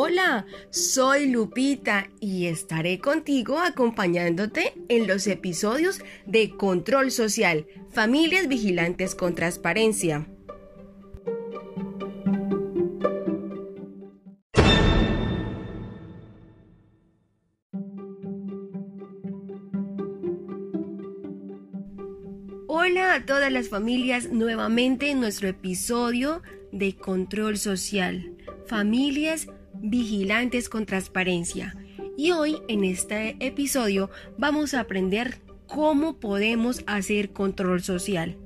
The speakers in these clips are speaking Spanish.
Hola, soy Lupita y estaré contigo acompañándote en los episodios de Control Social, Familias Vigilantes con Transparencia. Hola a todas las familias nuevamente en nuestro episodio de Control Social, Familias vigilantes con transparencia. Y hoy en este episodio vamos a aprender cómo podemos hacer control social.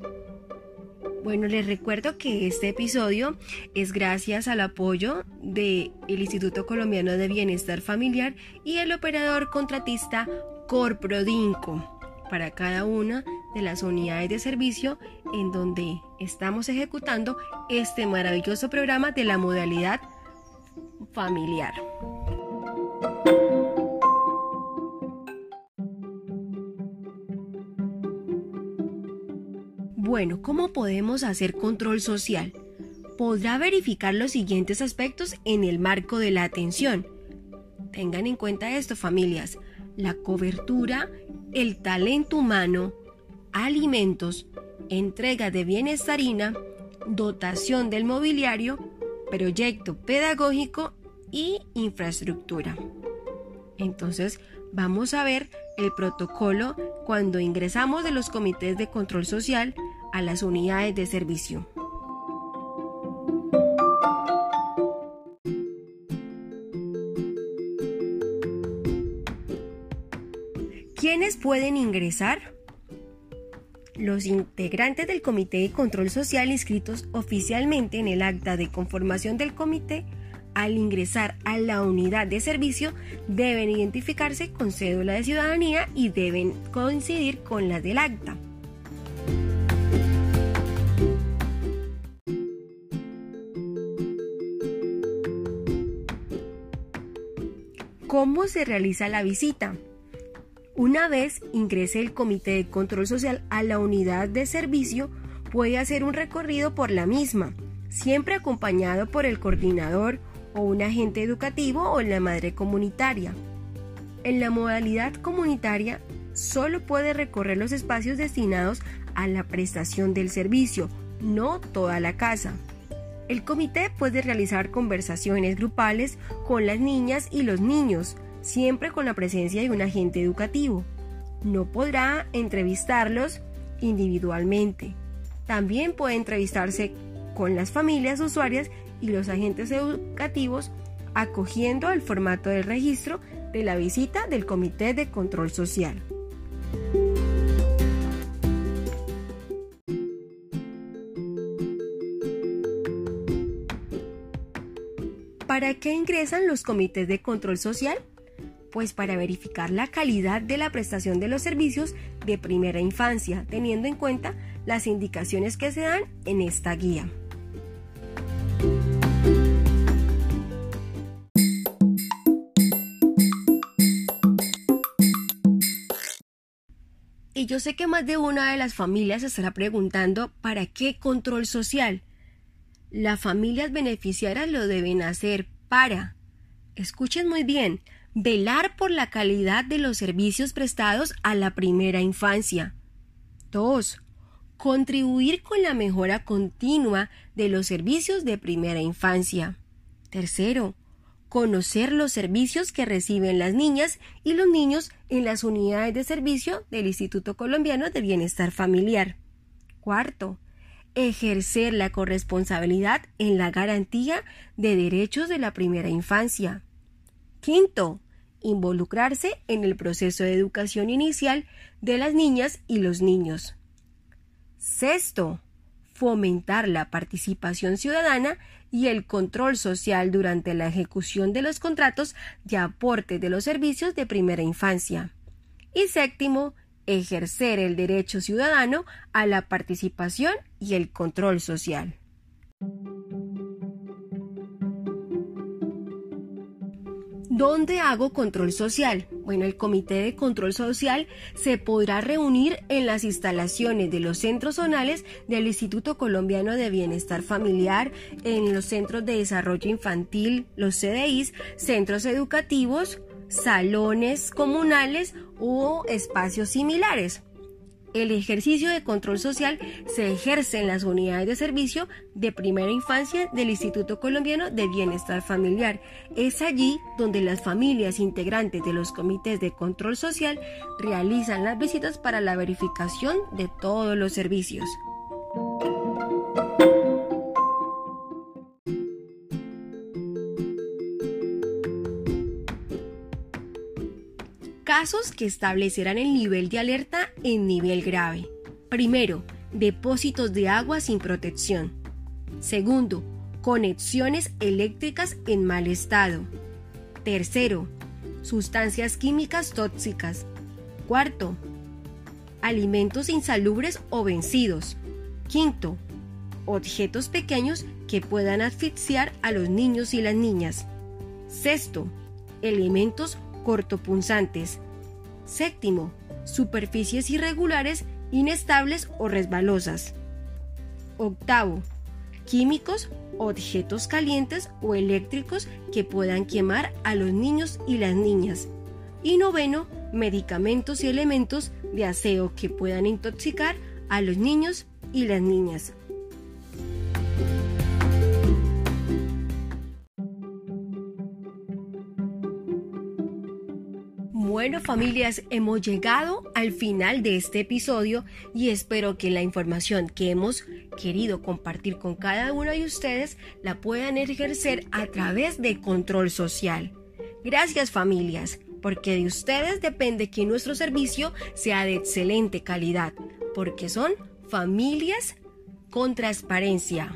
Bueno, les recuerdo que este episodio es gracias al apoyo del Instituto Colombiano de Bienestar Familiar y el operador contratista Corprodinco para cada una de las unidades de servicio en donde estamos ejecutando este maravilloso programa de la modalidad familiar. Bueno, ¿cómo podemos hacer control social? Podrá verificar los siguientes aspectos en el marco de la atención. Tengan en cuenta esto, familias. La cobertura, el talento humano, alimentos, entrega de bienestarina, dotación del mobiliario, proyecto pedagógico y infraestructura. Entonces, vamos a ver el protocolo cuando ingresamos de los comités de control social a las unidades de servicio. ¿Quiénes pueden ingresar? Los integrantes del Comité de Control Social inscritos oficialmente en el acta de conformación del comité al ingresar a la unidad de servicio deben identificarse con cédula de ciudadanía y deben coincidir con la del acta. ¿Cómo se realiza la visita? Una vez ingrese el Comité de Control Social a la unidad de servicio, puede hacer un recorrido por la misma, siempre acompañado por el coordinador o un agente educativo o la madre comunitaria. En la modalidad comunitaria, solo puede recorrer los espacios destinados a la prestación del servicio, no toda la casa. El comité puede realizar conversaciones grupales con las niñas y los niños, siempre con la presencia de un agente educativo. No podrá entrevistarlos individualmente. También puede entrevistarse con las familias usuarias y los agentes educativos acogiendo el formato del registro de la visita del Comité de Control Social. ¿Para qué ingresan los comités de control social? Pues para verificar la calidad de la prestación de los servicios de primera infancia, teniendo en cuenta las indicaciones que se dan en esta guía. Yo sé que más de una de las familias estará preguntando ¿para qué control social? Las familias beneficiarias lo deben hacer para, escuchen muy bien, velar por la calidad de los servicios prestados a la primera infancia. 2. Contribuir con la mejora continua de los servicios de primera infancia. Tercero, conocer los servicios que reciben las niñas y los niños en las unidades de servicio del Instituto Colombiano de Bienestar Familiar. Cuarto, ejercer la corresponsabilidad en la garantía de derechos de la primera infancia. Quinto, involucrarse en el proceso de educación inicial de las niñas y los niños. Sexto, fomentar la participación ciudadana y el control social durante la ejecución de los contratos de aporte de los servicios de primera infancia. Y séptimo, ejercer el derecho ciudadano a la participación y el control social. ¿Dónde hago control social? Bueno, el Comité de Control Social se podrá reunir en las instalaciones de los centros zonales del Instituto Colombiano de Bienestar Familiar, en los centros de desarrollo infantil, los CDIs, centros educativos, salones comunales u espacios similares. El ejercicio de control social se ejerce en las unidades de servicio de primera infancia del Instituto Colombiano de Bienestar Familiar. Es allí donde las familias integrantes de los comités de control social realizan las visitas para la verificación de todos los servicios. Casos que establecerán el nivel de alerta en nivel grave. Primero, depósitos de agua sin protección. Segundo, conexiones eléctricas en mal estado. Tercero, sustancias químicas tóxicas. Cuarto, alimentos insalubres o vencidos. Quinto, objetos pequeños que puedan asfixiar a los niños y las niñas. Sexto, elementos cortopunzantes. Séptimo, superficies irregulares, inestables o resbalosas. Octavo, químicos, objetos calientes o eléctricos que puedan quemar a los niños y las niñas. Y noveno, medicamentos y elementos de aseo que puedan intoxicar a los niños y las niñas. Bueno familias, hemos llegado al final de este episodio y espero que la información que hemos querido compartir con cada uno de ustedes la puedan ejercer a través de control social. Gracias familias, porque de ustedes depende que nuestro servicio sea de excelente calidad, porque son familias con transparencia.